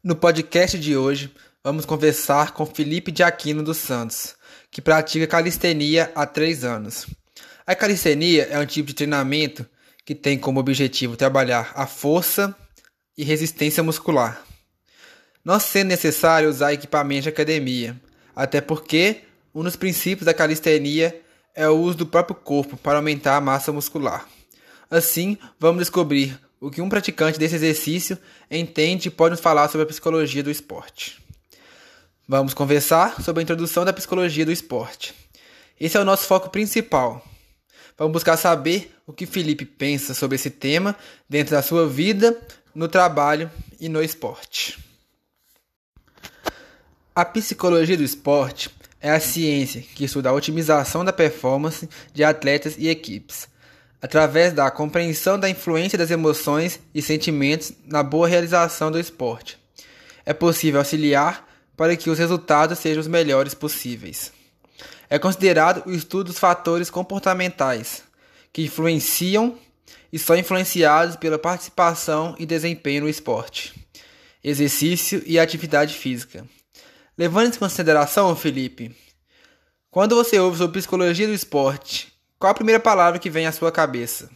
No podcast de hoje, vamos conversar com Felipe de Aquino dos Santos, que pratica calistenia há três anos. A calistenia é um tipo de treinamento que tem como objetivo trabalhar a força e resistência muscular, não sendo necessário usar equipamento de academia, até porque um dos princípios da calistenia é o uso do próprio corpo para aumentar a massa muscular. Assim, vamos descobrir o que um praticante desse exercício entende e pode nos falar sobre a psicologia do esporte. Vamos conversar sobre a introdução da psicologia do esporte. Esse é o nosso foco principal. Vamos buscar saber o que Felipe pensa sobre esse tema dentro da sua vida, no trabalho e no esporte. A psicologia do esporte é a ciência que estuda a otimização da performance de atletas e equipes através da compreensão da influência das emoções e sentimentos na boa realização do esporte. É possível auxiliar para que os resultados sejam os melhores possíveis. É considerado o estudo dos fatores comportamentais que influenciam e são influenciados pela participação e desempenho no esporte, exercício e atividade física. Levando em consideração, Felipe, quando você ouve sobre psicologia do esporte qual a primeira palavra que vem à sua cabeça?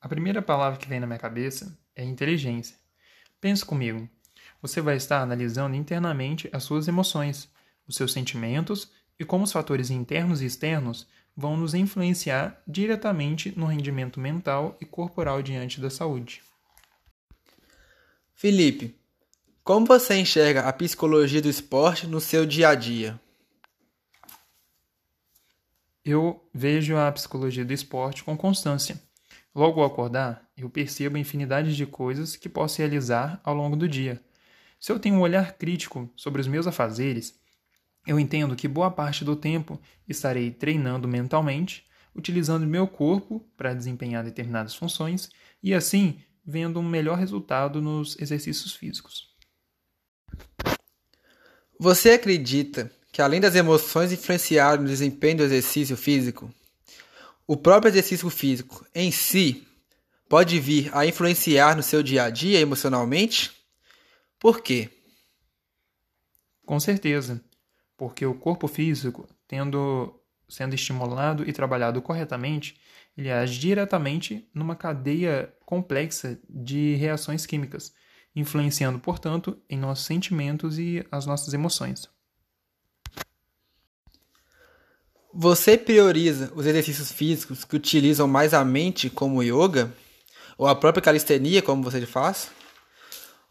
A primeira palavra que vem na minha cabeça é inteligência. Pense comigo. Você vai estar analisando internamente as suas emoções, os seus sentimentos e como os fatores internos e externos vão nos influenciar diretamente no rendimento mental e corporal diante da saúde. Felipe, como você enxerga a psicologia do esporte no seu dia a dia? Eu vejo a psicologia do esporte com constância. Logo ao acordar, eu percebo a infinidade de coisas que posso realizar ao longo do dia. Se eu tenho um olhar crítico sobre os meus afazeres, eu entendo que boa parte do tempo estarei treinando mentalmente, utilizando meu corpo para desempenhar determinadas funções e assim vendo um melhor resultado nos exercícios físicos. Você acredita que além das emoções influenciarem no desempenho do exercício físico, o próprio exercício físico em si pode vir a influenciar no seu dia a dia emocionalmente? Por quê? Com certeza, porque o corpo físico, tendo sendo estimulado e trabalhado corretamente, ele age diretamente numa cadeia complexa de reações químicas, influenciando, portanto, em nossos sentimentos e as nossas emoções. Você prioriza os exercícios físicos que utilizam mais a mente, como o yoga, ou a própria calistenia, como você faz?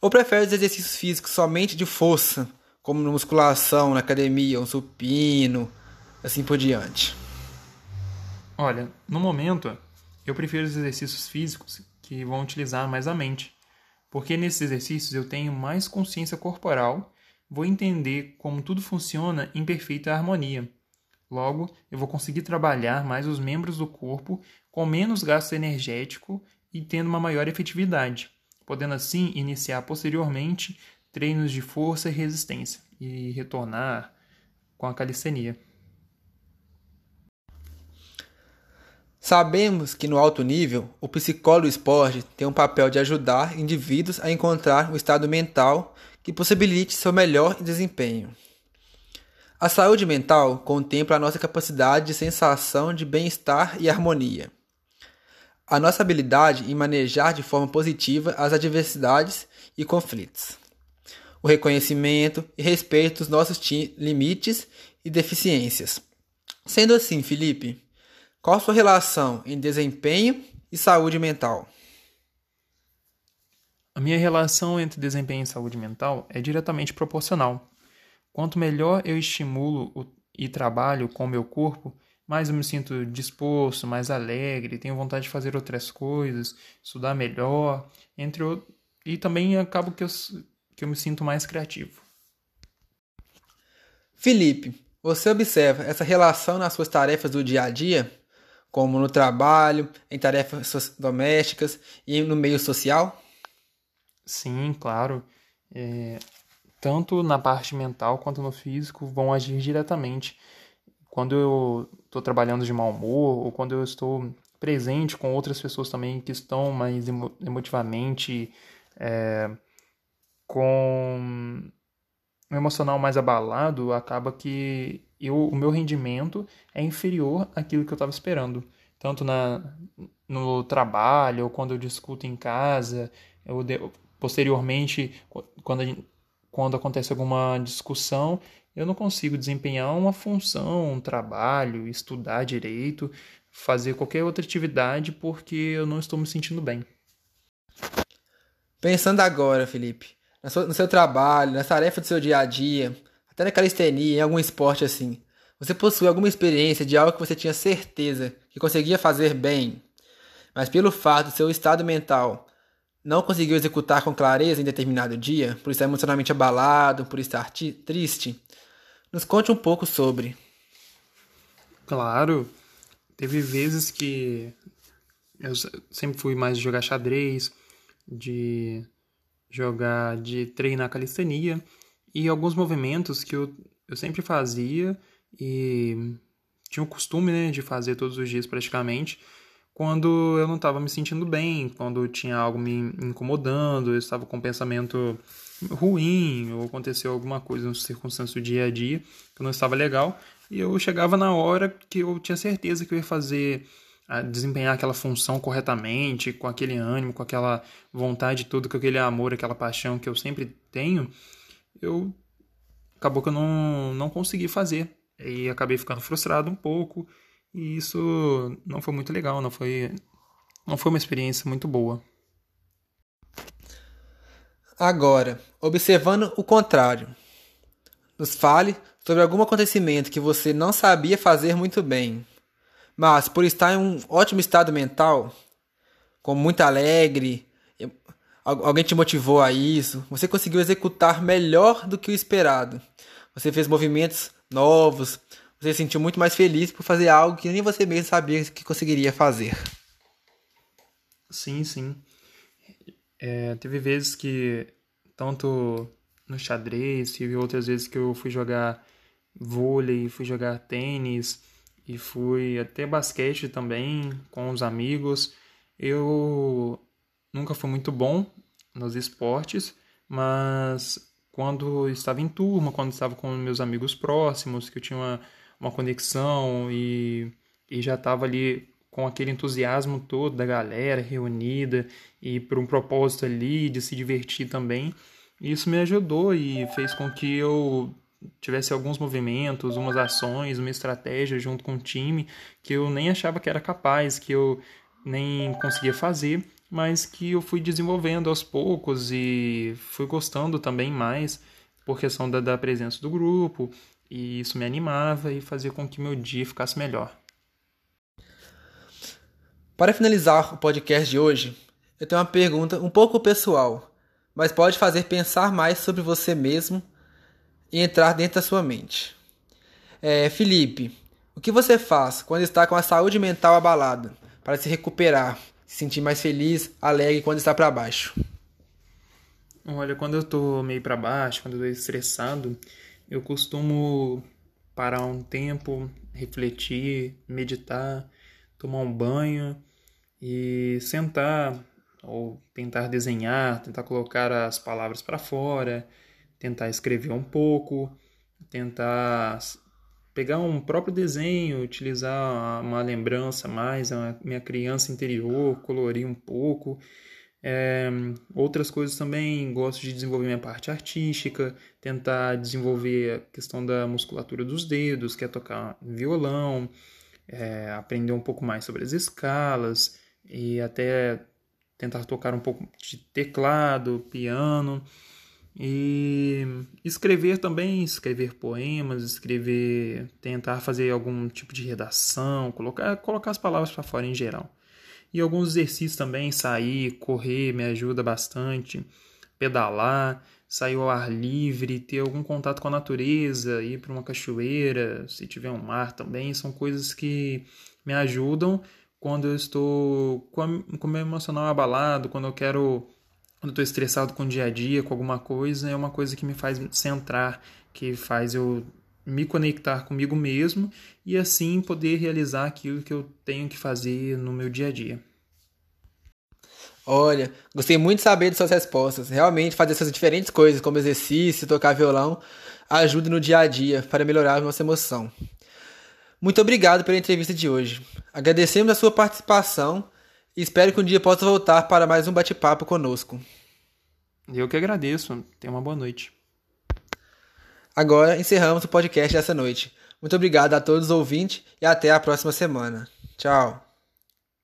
Ou prefere os exercícios físicos somente de força, como na musculação, na academia, um supino, assim por diante? Olha, no momento, eu prefiro os exercícios físicos que vão utilizar mais a mente, porque nesses exercícios eu tenho mais consciência corporal, vou entender como tudo funciona em perfeita harmonia Logo, eu vou conseguir trabalhar mais os membros do corpo com menos gasto energético e tendo uma maior efetividade, podendo assim iniciar posteriormente treinos de força e resistência e retornar com a calistenia. Sabemos que no alto nível, o psicólogo esporte tem um papel de ajudar indivíduos a encontrar um estado mental que possibilite seu melhor desempenho. A saúde mental contempla a nossa capacidade de sensação de bem-estar e harmonia. A nossa habilidade em manejar de forma positiva as adversidades e conflitos. O reconhecimento e respeito dos nossos limites e deficiências. Sendo assim, Felipe, qual sua relação em desempenho e saúde mental? A minha relação entre desempenho e saúde mental é diretamente proporcional. Quanto melhor eu estimulo e trabalho com o meu corpo, mais eu me sinto disposto, mais alegre, tenho vontade de fazer outras coisas, estudar melhor, entre outros. E também acabo que eu, que eu me sinto mais criativo. Felipe, você observa essa relação nas suas tarefas do dia a dia, como no trabalho, em tarefas domésticas e no meio social? Sim, claro. É, tanto na parte mental quanto no físico, vão agir diretamente. Quando eu estou trabalhando de mau humor, ou quando eu estou presente com outras pessoas também que estão mais emotivamente é, com o emocional mais abalado, acaba que eu, o meu rendimento é inferior àquilo que eu estava esperando. Tanto na, no trabalho, ou quando eu discuto em casa, eu, posteriormente, quando, quando acontece alguma discussão, eu não consigo desempenhar uma função, um trabalho, estudar direito, fazer qualquer outra atividade porque eu não estou me sentindo bem. Pensando agora, Felipe, no seu trabalho, na tarefa do seu dia a dia, até na calistenia, em algum esporte assim, você possui alguma experiência de algo que você tinha certeza que conseguia fazer bem, mas pelo fato do seu estado mental não conseguiu executar com clareza em determinado dia, por estar emocionalmente abalado, por estar triste? Nos conte um pouco sobre. Claro, teve vezes que eu sempre fui mais de jogar xadrez, de jogar, de treinar calistenia e alguns movimentos que eu, eu sempre fazia e tinha o costume né, de fazer todos os dias praticamente quando eu não estava me sentindo bem, quando tinha algo me incomodando, eu estava com um pensamento ruim, ou aconteceu alguma coisa no circunstância do dia a dia que não estava legal, e eu chegava na hora que eu tinha certeza que eu ia fazer, desempenhar aquela função corretamente, com aquele ânimo, com aquela vontade toda, com aquele amor, aquela paixão que eu sempre tenho, eu acabou que eu não, não consegui fazer. E acabei ficando frustrado um pouco, e isso não foi muito legal, não foi, não foi uma experiência muito boa. Agora, observando o contrário, nos fale sobre algum acontecimento que você não sabia fazer muito bem, mas por estar em um ótimo estado mental, como muito alegre, alguém te motivou a isso, você conseguiu executar melhor do que o esperado. Você fez movimentos novos, você se sentiu muito mais feliz por fazer algo que nem você mesmo sabia que conseguiria fazer. Sim, sim. É, teve vezes que, tanto no xadrez, tive outras vezes que eu fui jogar vôlei, fui jogar tênis e fui até basquete também com os amigos. Eu nunca fui muito bom nos esportes, mas quando estava em turma, quando estava com meus amigos próximos, que eu tinha uma, uma conexão e, e já estava ali com aquele entusiasmo todo da galera reunida e por um propósito ali de se divertir também. Isso me ajudou e fez com que eu tivesse alguns movimentos, umas ações, uma estratégia junto com o time que eu nem achava que era capaz, que eu nem conseguia fazer, mas que eu fui desenvolvendo aos poucos e fui gostando também mais por questão da, da presença do grupo e isso me animava e fazia com que meu dia ficasse melhor. Para finalizar o podcast de hoje, eu tenho uma pergunta um pouco pessoal, mas pode fazer pensar mais sobre você mesmo e entrar dentro da sua mente. É, Felipe, o que você faz quando está com a saúde mental abalada para se recuperar, se sentir mais feliz, alegre quando está para baixo? Olha, quando eu estou meio para baixo, quando eu estou estressado, eu costumo parar um tempo, refletir, meditar, tomar um banho e sentar ou tentar desenhar, tentar colocar as palavras para fora, tentar escrever um pouco, tentar pegar um próprio desenho, utilizar uma lembrança mais, a minha criança interior, colorir um pouco. É, outras coisas também, gosto de desenvolver minha parte artística, tentar desenvolver a questão da musculatura dos dedos, que é tocar violão, é, aprender um pouco mais sobre as escalas e até tentar tocar um pouco de teclado, piano e escrever também, escrever poemas, escrever, tentar fazer algum tipo de redação, colocar, colocar as palavras para fora em geral. E alguns exercícios também, sair, correr me ajuda bastante, pedalar, sair ao ar livre, ter algum contato com a natureza, ir para uma cachoeira, se tiver um mar também, são coisas que me ajudam quando eu estou com, o meu emocional abalado, quando eu quero, quando estou estressado com o dia a dia, com alguma coisa, é uma coisa que me faz centrar, que faz eu me conectar comigo mesmo e assim poder realizar aquilo que eu tenho que fazer no meu dia a dia. Olha, gostei muito de saber de suas respostas. Realmente, fazer essas diferentes coisas, como exercício, tocar violão, ajuda no dia a dia para melhorar a nossa emoção. Muito obrigado pela entrevista de hoje. Agradecemos a sua participação e espero que um dia possa voltar para mais um bate-papo conosco. Eu que agradeço. Tenha uma boa noite. Agora encerramos o podcast dessa noite. Muito obrigado a todos os ouvintes e até a próxima semana. Tchau.